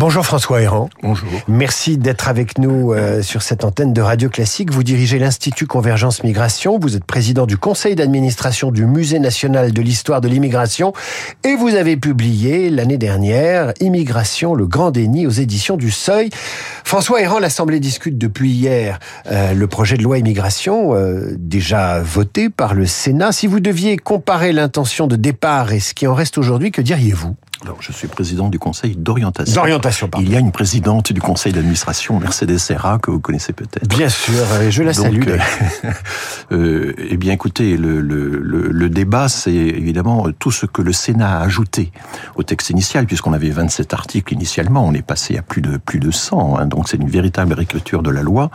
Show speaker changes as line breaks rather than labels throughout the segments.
Bonjour François Héran.
Bonjour.
Merci d'être avec nous euh, sur cette antenne de Radio Classique. Vous dirigez l'Institut Convergence Migration. Vous êtes président du conseil d'administration du Musée national de l'histoire de l'immigration. Et vous avez publié l'année dernière Immigration, le grand déni aux éditions du Seuil. François Héran, l'Assemblée discute depuis hier euh, le projet de loi immigration, euh, déjà voté par le Sénat. Si vous deviez comparer l'intention de départ et ce qui en reste aujourd'hui, que diriez-vous?
Alors, je suis président du conseil d'orientation.
D'orientation, pardon.
Il y a une présidente du conseil d'administration, Mercedes Serra, que vous connaissez peut-être.
Bien sûr, je la salue.
Euh, euh, eh bien, écoutez, le, le, le, le débat, c'est évidemment tout ce que le Sénat a ajouté au texte initial, puisqu'on avait 27 articles initialement, on est passé à plus de plus de 100, hein, donc c'est une véritable réécriture de la loi.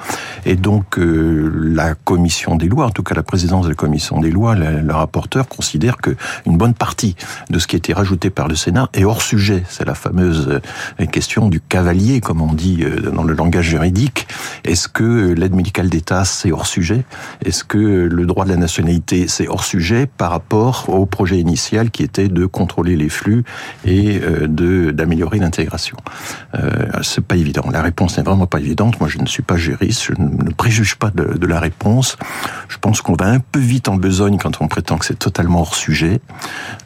Et donc, euh, la commission des lois, en tout cas la présidence de la commission des lois, le, le rapporteur considère que une bonne partie de ce qui a été rajouté par le Sénat est hors sujet. C'est la fameuse euh, question du cavalier, comme on dit euh, dans le langage juridique. Est-ce que l'aide médicale d'État, c'est hors sujet? Est-ce que le droit de la nationalité, c'est hors sujet par rapport au projet initial qui était de contrôler les flux et euh, d'améliorer l'intégration? Euh, C'est pas évident. La réponse n'est vraiment pas évidente. Moi, je ne suis pas juriste. Je ne préjuge pas de, la réponse. Je pense qu'on va un peu vite en besogne quand on prétend que c'est totalement hors sujet.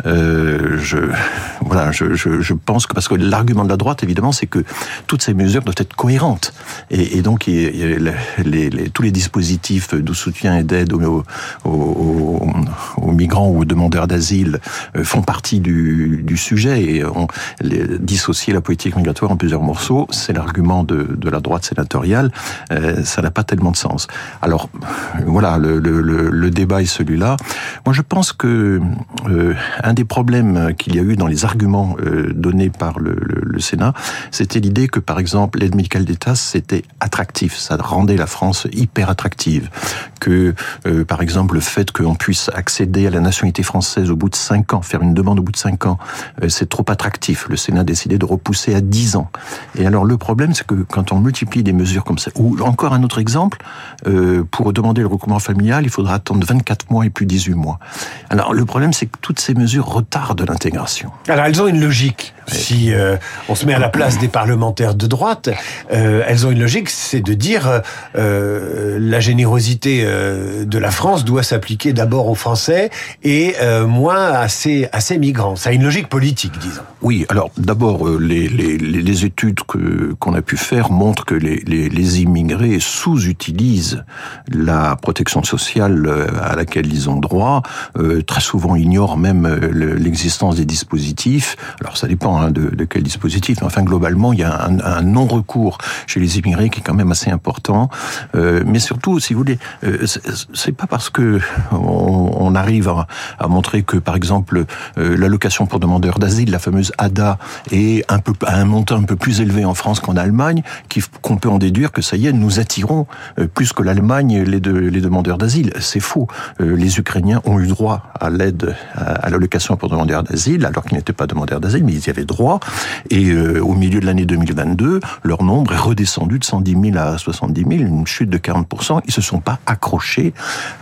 Je, voilà, je, pense que parce que l'argument de la droite, évidemment, c'est que toutes ces mesures doivent être cohérentes. Et, donc, tous les dispositifs de soutien et d'aide aux, migrants ou aux demandeurs d'asile font partie du, sujet. Et on, les, dissocier la politique migratoire en plusieurs morceaux, c'est l'argument de, la droite sénatoriale. Euh, ça n'a pas tellement de sens. Alors, voilà, le débat est celui-là. Moi, je pense que euh, un des problèmes qu'il y a eu dans les arguments euh, donnés par le, Sénat, c'était l'idée que, par exemple, l'aide médicale d'État, c'était attractif, ça rendait la France hyper attractive. Que, euh, par exemple, le fait qu'on puisse accéder à la nationalité française au bout de cinq ans, faire une demande au bout de cinq ans, euh, c'est trop attractif. Le Sénat a décidé de repousser à 10 ans. Et alors, le problème, c'est que quand on multiplie des mesures comme ça, ou encore un autre exemple, pour demander le recouvrement familial, il faudra attendre 24 mois et plus 18 mois. Alors, le problème, c'est que toutes ces mesures retardent l'intégration.
Alors, elles ont une logique. Si euh, on se met à la place des parlementaires de droite, euh, elles ont une logique, c'est de dire euh, la générosité euh, de la France doit s'appliquer d'abord aux Français et euh, moins à ces, migrants. Ça a une logique politique, disons.
Oui, alors d'abord, euh, les, les, les, études qu'on a pu faire montrent que les, les, immigrés sous-utilisent la protection sociale à laquelle ils ont droit. très souvent, ignorent même l'existence des dispositifs. Alors ça dépend hein, de, quel dispositif. Enfin, globalement, il y a un, non-recours chez les immigrés qui est quand même assez important. Euh, mais surtout, si vous voulez, euh, c'est pas parce que on, arrive à, montrer que, par exemple, euh, l'allocation pour demandeurs d'asile, la fameuse ADA, est un à un montant un peu plus élevé en France qu'en Allemagne, qu'on peut en déduire que ça y est, nous attirons euh, plus que l'Allemagne les, de, les demandeurs d'asile. C'est faux. Les Ukrainiens ont eu droit à l'aide à, à l'allocation pour demandeurs d'asile, alors qu'ils n'étaient pas demandeurs d'asile, mais ils y avaient Et euh, au milieu de l'année 2022, leur nombre est redescendu de 110 000 à 70 000, une chute de 40 Ils se sont pas accrochés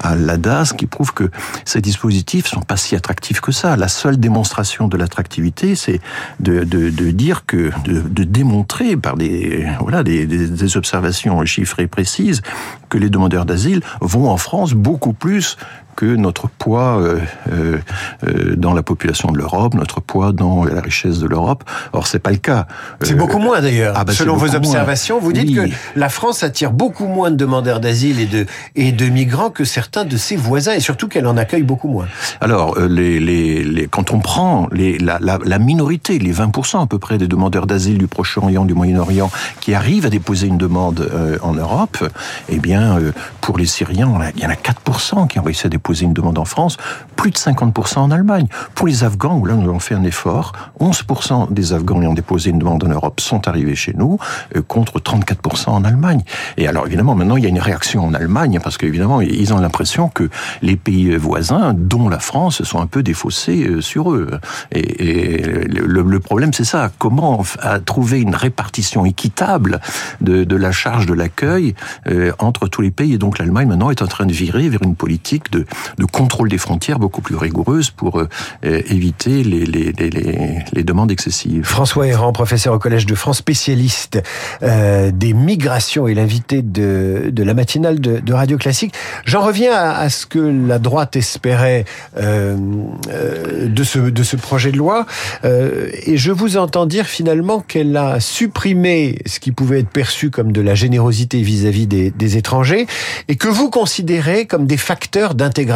à l'ADA, ce qui prouve que ces dispositifs sont pas si attractifs que ça. La seule démonstration de l'attractivité, c'est de, dire que, de, démontrer par des, voilà, des, des observations chiffrées précises que les demandeurs d'asile vont en France beaucoup plus que notre poids euh, euh, dans la population de l'Europe, notre poids dans la richesse de l'Europe. Or, c'est pas le cas.
C'est euh, beaucoup moins d'ailleurs. Ah bah Selon vos observations, moins. vous dites oui. que la France attire beaucoup moins de demandeurs d'asile et de et de migrants que certains de ses voisins, et surtout qu'elle en accueille beaucoup moins.
Alors, les, les, les quand on prend les, la, la, la minorité, les 20% à peu près des demandeurs d'asile du Proche-Orient, du Moyen-Orient, qui arrivent à déposer une demande en Europe, eh bien, pour les Syriens, il y en a 4% qui ont réussi à déposer une demande en France, plus de 50% en Allemagne. Pour les Afghans, où là nous avons fait un effort, 11% des Afghans ayant déposé une demande en Europe sont arrivés chez nous, euh, contre 34% en Allemagne. Et alors évidemment, maintenant il y a une réaction en Allemagne, parce qu'évidemment, ils ont l'impression que les pays voisins, dont la France, sont un peu défaussés euh, sur eux. Et, le, problème, c'est ça. Comment trouver une répartition équitable de, de la charge de l'accueil euh, entre tous les pays? Et donc l'Allemagne, maintenant, est en train de virer vers une politique de de contrôle des frontières beaucoup plus rigoureuse pour éviter les, les, les, demandes excessives.
François Héran, professeur au Collège de France, spécialiste des migrations et l'invité de, la matinale de, Radio Classique. J'en reviens à, ce que la droite espérait de, ce, projet de loi. et je vous entends dire finalement qu'elle a supprimé ce qui pouvait être perçu comme de la générosité vis-à-vis des, étrangers et que vous considérez comme des facteurs d'intégration.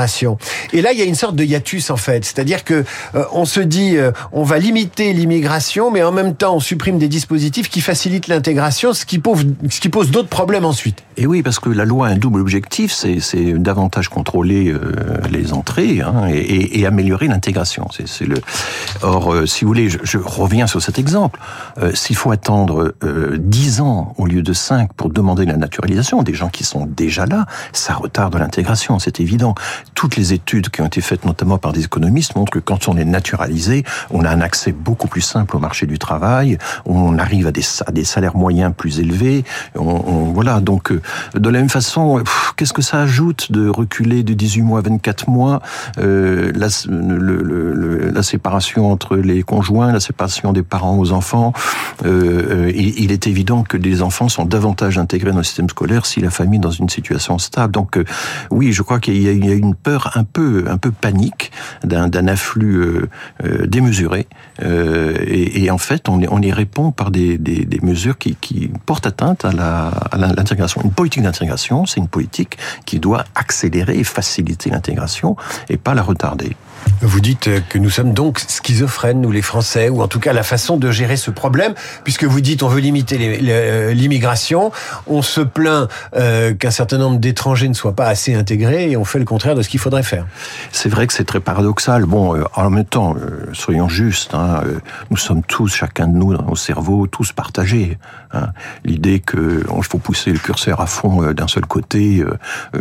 Et là, il y a une sorte de hiatus en fait, c'est-à-dire que euh, on se dit euh, on va limiter l'immigration, mais en même temps on supprime des dispositifs qui facilitent l'intégration, ce qui pose, d'autres problèmes ensuite.
Et oui, parce que la loi a un double objectif, c'est davantage contrôler euh, les entrées hein, et, améliorer l'intégration. Or, si vous voulez, je, je, reviens sur cet exemple. S'il faut attendre 10 ans au lieu de 5 pour demander la naturalisation, des gens qui sont déjà là, ça retarde l'intégration, c'est évident. Toutes les études qui ont été faites notamment par des économistes montrent que quand on est naturalisé, on a un accès beaucoup plus simple au marché du travail, on arrive à des, salaires moyens plus élevés, on, voilà. Donc, euh, de la même façon, qu'est-ce que ça ajoute de reculer de 18 mois à 24 mois euh, la, séparation entre les conjoints, la séparation des parents aux enfants euh, euh il, il est évident que des enfants sont davantage intégrés dans le système scolaire si la famille est dans une situation stable. Donc euh, oui, je crois qu'il y, a une peur un peu un peu panique d'un afflux euh, euh, démesuré et, et, en fait on, on y répond par des, des, des mesures qui, qui, portent atteinte à l'intégration. Une politique d'intégration, c'est une politique qui doit accélérer et faciliter l'intégration et pas la retarder.
Vous dites que nous sommes donc schizophrènes, nous les Français, ou en tout cas la façon de gérer ce problème, puisque vous dites on veut limiter l'immigration, on se plaint euh, qu'un certain nombre d'étrangers ne soient pas assez intégrés, et on fait le contraire de ce qu'il faudrait faire.
C'est vrai que c'est très paradoxal. Bon, euh, en même temps, euh, soyons justes, hein, euh, nous sommes tous, chacun de nous, dans nos cerveaux, tous partagés. Hein. L'idée que il faut pousser le curseur à fond euh, d'un seul côté,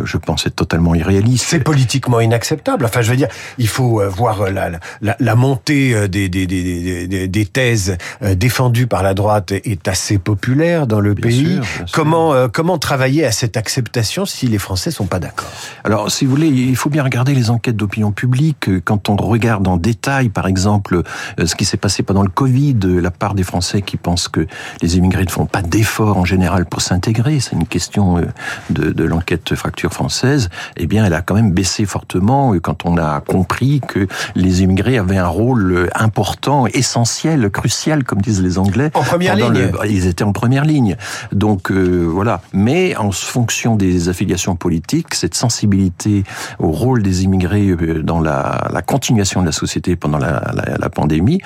je pense être totalement irréaliste.
C'est politiquement inacceptable. Enfin, je veux dire, il faut euh, voir euh, la, la, la montée euh, des, des, des, des, thèses défendues par la droite est assez populaire dans le pays. comment, comment travailler à cette acceptation si les Français sont pas d'accord?
Alors, si vous voulez, il faut bien regarder les enquêtes d'opinion publique. Quand on regarde en détail, par exemple, ce qui s'est passé pendant le Covid, la part des Français qui pensent que les immigrés ne font pas d'efforts en général pour s'intégrer, c'est une question de, de l'enquête fracture française, eh bien, elle a quand même baissé fortement quand on a compris que les immigrés avaient un rôle important, essentiel, crucial, comme disent les Anglais.
En première ligne.
ils étaient en première ligne. Donc euh, voilà. Mais en fonction des affiliations politiques, cette sensibilité au rôle des immigrés euh, dans la, la continuation de la société pendant la, la, la pandémie,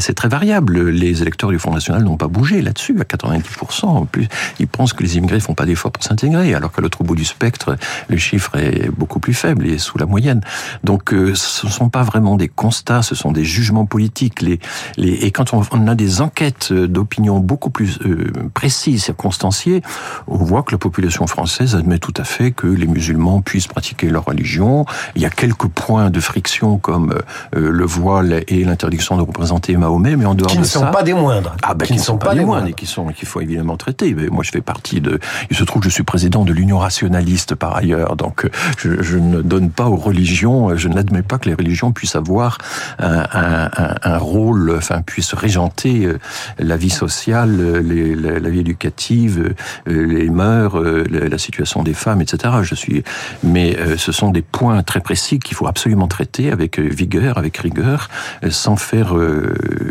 c'est très variable. Les électeurs du Front National n'ont pas bougé là-dessus, à 90%. En plus, ils pensent que les immigrés font pas d'efforts pour s'intégrer, alors qu'à l'autre bout du spectre, le chiffre est beaucoup plus faible et sous la moyenne. Donc, euh, ce sont pas vraiment des constats, ce sont des jugements politiques. Les, les, et quand on, on a des enquêtes d'opinion beaucoup plus euh, précises, circonstanciées, on voit que la population française admet tout à fait que les musulmans puissent pratiquer leur religion. Il y a quelques points de friction comme euh, le voile et l'interdiction de représenter Mahomet, mais en dehors
qui
de
ça...
Qui
ne sont pas des moindres.
Ah ben, qui, ne sont, pas, des moindres et qui sont qu'il faut évidemment traiter. Mais moi, je fais partie de... Il se trouve que je suis président de l'Union rationaliste par ailleurs, donc je, je ne donne pas aux religions, je n'admets pas que les religion puisse avoir un, rôle, enfin puisse régenter euh, la vie sociale, les, la, la, vie éducative, euh, les mœurs, euh, la situation des femmes, etc. Je suis, mais ce sont des points très précis qu'il faut absolument traiter avec vigueur, avec rigueur, sans faire,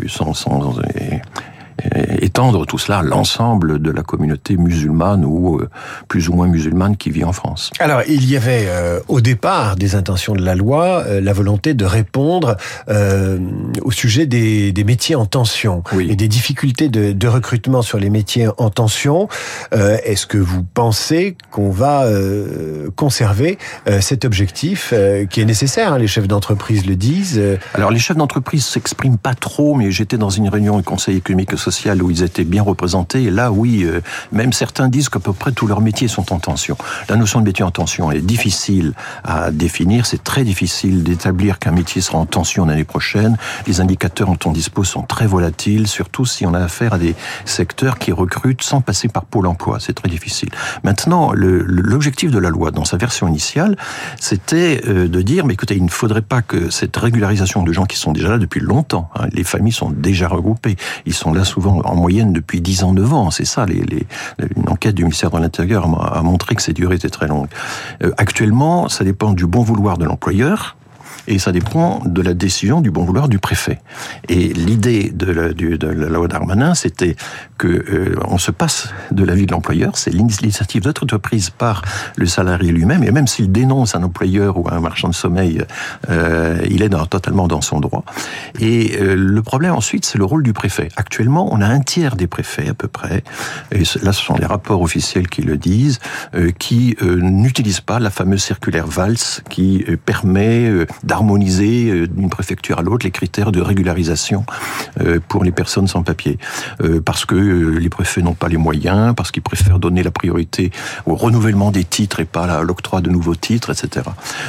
sans, sans étendre tout cela à l'ensemble de la communauté musulmane ou euh, plus ou moins musulmane qui vit en France.
Alors, il y avait euh, au départ des intentions de la loi euh, la volonté de répondre au sujet des, des, métiers en tension
oui.
et des difficultés de, de, recrutement sur les métiers en tension. Est-ce que vous pensez qu'on va conserver cet objectif qui est nécessaire hein, Les chefs d'entreprise le disent.
Alors, les chefs d'entreprise s'expriment pas trop, mais j'étais dans une réunion du Conseil économique et social où ils étaient bien représentés. Et là, oui, euh, même certains disent qu'à peu près tous leurs métiers sont en tension. La notion de métier en tension est difficile à définir. C'est très difficile d'établir qu'un métier sera en tension l'année prochaine. Les indicateurs dont on dispose sont très volatiles, surtout si on a affaire à des secteurs qui recrutent sans passer par Pôle emploi. C'est très difficile. Maintenant, l'objectif de la loi, dans sa version initiale, c'était euh, de dire, mais écoutez, il ne faudrait pas que cette régularisation de gens qui sont déjà là depuis longtemps, hein, les familles sont déjà regroupées, ils sont là souvent en moyenne depuis 10 ans, 9 ans, c'est ça, une enquête du ministère de l'Intérieur a montré que ces durées étaient très longues. Euh, actuellement, ça dépend du bon vouloir de l'employeur, et ça dépend de la décision du bon vouloir du préfet. Et l'idée de la, de loi Darmanin, c'était que euh, on se passe de l'avis de l'employeur, c'est l'initiative d'être prise par le salarié lui-même, et même s'il dénonce un employeur ou un marchand de sommeil, euh, il est totalement dans son droit. Et euh, le problème ensuite, c'est le rôle du préfet. Actuellement, on a un tiers des préfets à peu près, et là ce sont les rapports officiels qui le disent, euh, qui n'utilisent pas la fameuse circulaire VALS qui permet harmoniser euh, d'une préfecture à l'autre les critères de régularisation euh, pour les personnes sans papier. Euh, parce que les préfets n'ont pas les moyens, parce qu'ils préfèrent donner la priorité au renouvellement des titres et pas à l'octroi de nouveaux titres, etc.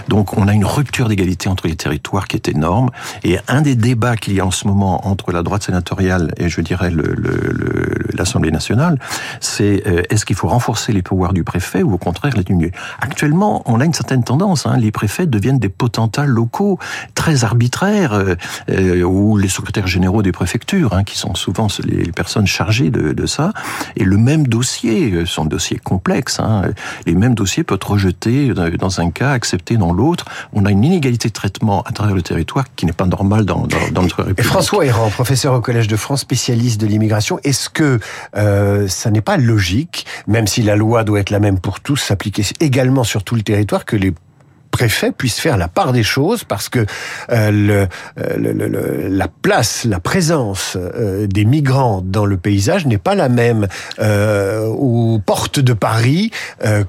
Donc on a une rupture d'égalité entre les territoires qui est énorme. Et un des débats qu'il y a en ce moment entre la droite sénatoriale et je dirais le, le, nationale, c'est est-ce qu'il faut renforcer les pouvoirs du préfet ou au contraire les diminuer? Actuellement, on a une certaine tendance. Hein, les préfets deviennent des potentats locaux très arbitraires, euh, euh, ou les secrétaires généraux des préfectures, hein, qui sont souvent les personnes chargées de, de, ça. Et le même dossier, euh, son dossier complexe, hein, les mêmes dossiers peuvent être rejetés dans un cas, acceptés dans l'autre. On a une inégalité de traitement à travers le territoire qui n'est pas normale dans, dans, dans, notre République.
Et François Héran, professeur au Collège de France, spécialiste de l'immigration, est-ce que euh, ça n'est pas logique, même si la loi doit être la même pour tous, s'appliquer également sur tout le territoire, que les préfet puisse faire la part des choses parce que euh, le, euh, le, le, la place, la présence euh, des migrants dans le paysage n'est pas la même euh, aux portes de Paris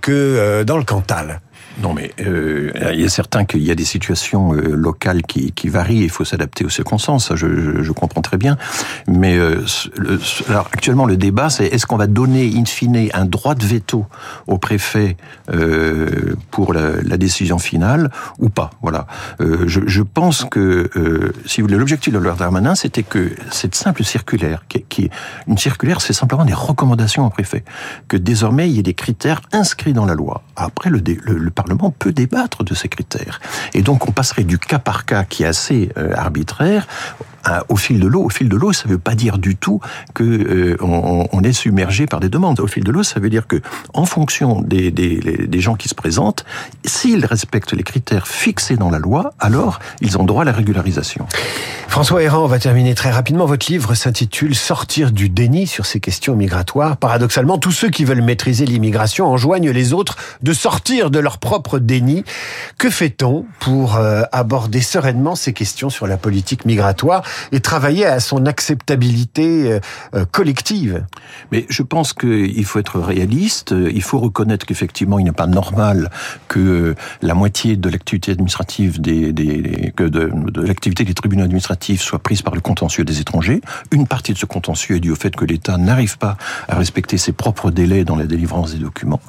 que dans le Cantal.
Non, mais euh, il est certain qu'il y a des situations euh, locales qui, qui varient. Il faut s'adapter aux circonstances. Ça, je, je, comprends très bien. Mais euh, le, alors actuellement, le débat, c'est est-ce qu'on va donner in fine un droit de veto au préfet euh, pour la, la, décision finale ou pas? Voilà. Euh, je, je, pense que euh, si vous voulez, l'objectif de la Darmanin, c'était que cette simple circulaire, qui, qui une circulaire, c'est simplement des recommandations au préfet, que désormais il y ait des critères inscrits dans la loi. Après, le, le, le Parlement peut débattre de ces critères. Et donc on passerait du cas par cas qui est assez euh, arbitraire au fil de l'eau. Au fil de l'eau, ça ne veut pas dire du tout que euh, on, on, est submergé par des demandes. Au fil de l'eau, ça veut dire que, en fonction des, des, des gens qui se présentent, s'ils respectent les critères fixés dans la loi, alors ils ont droit à la régularisation.
François Héran, on va terminer très rapidement. Votre livre s'intitule Sortir du déni sur ces questions migratoires. Paradoxalement, tous ceux qui veulent maîtriser l'immigration enjoignent les autres de sortir de leur propre déni. Que fait-on pour euh, aborder sereinement ces questions sur la politique migratoire? Et travailler à son acceptabilité euh, euh, collective
Mais je pense qu'il faut être réaliste. Il faut reconnaître qu'effectivement, il n'est pas normal que la moitié de l'activité administrative des, que de, l'activité des tribunaux administratifs soit prise par le contentieux des étrangers. Une partie de ce contentieux est due au fait que l'État n'arrive pas à respecter ses propres délais dans la délivrance des documents.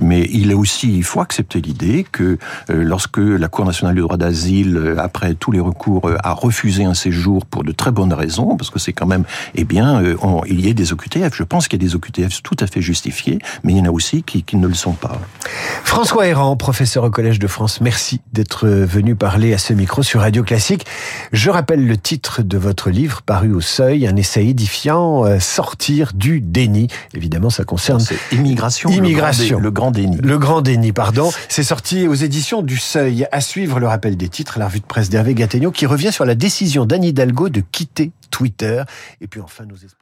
Mais il est aussi, il faut accepter l'idée que euh, lorsque la Cour nationale du droit d'asile, euh, après tous les recours, euh, a refusé un séjour pour de très bonnes raisons, parce que c'est quand même, eh bien, on, il y a des OQTF. Je pense qu'il y a des OQTF tout à fait justifiés, mais il y en a aussi qui ne le sont pas.
François Héran, professeur au Collège de France, merci d'être venu parler à ce micro sur Radio Classique. Je rappelle le titre de votre livre paru au Seuil, un essai édifiant, euh, Sortir du déni. Évidemment, ça concerne...
C'est immigration,
immigration.
Le, grand déni.
Le grand déni, pardon. C'est sorti aux éditions du Seuil. À suivre le rappel des titres, la revue de presse d'Hervé Gattegno qui revient sur la décision d'Anne Hidalgo de quitter Twitter. Et puis enfin, nos esprits.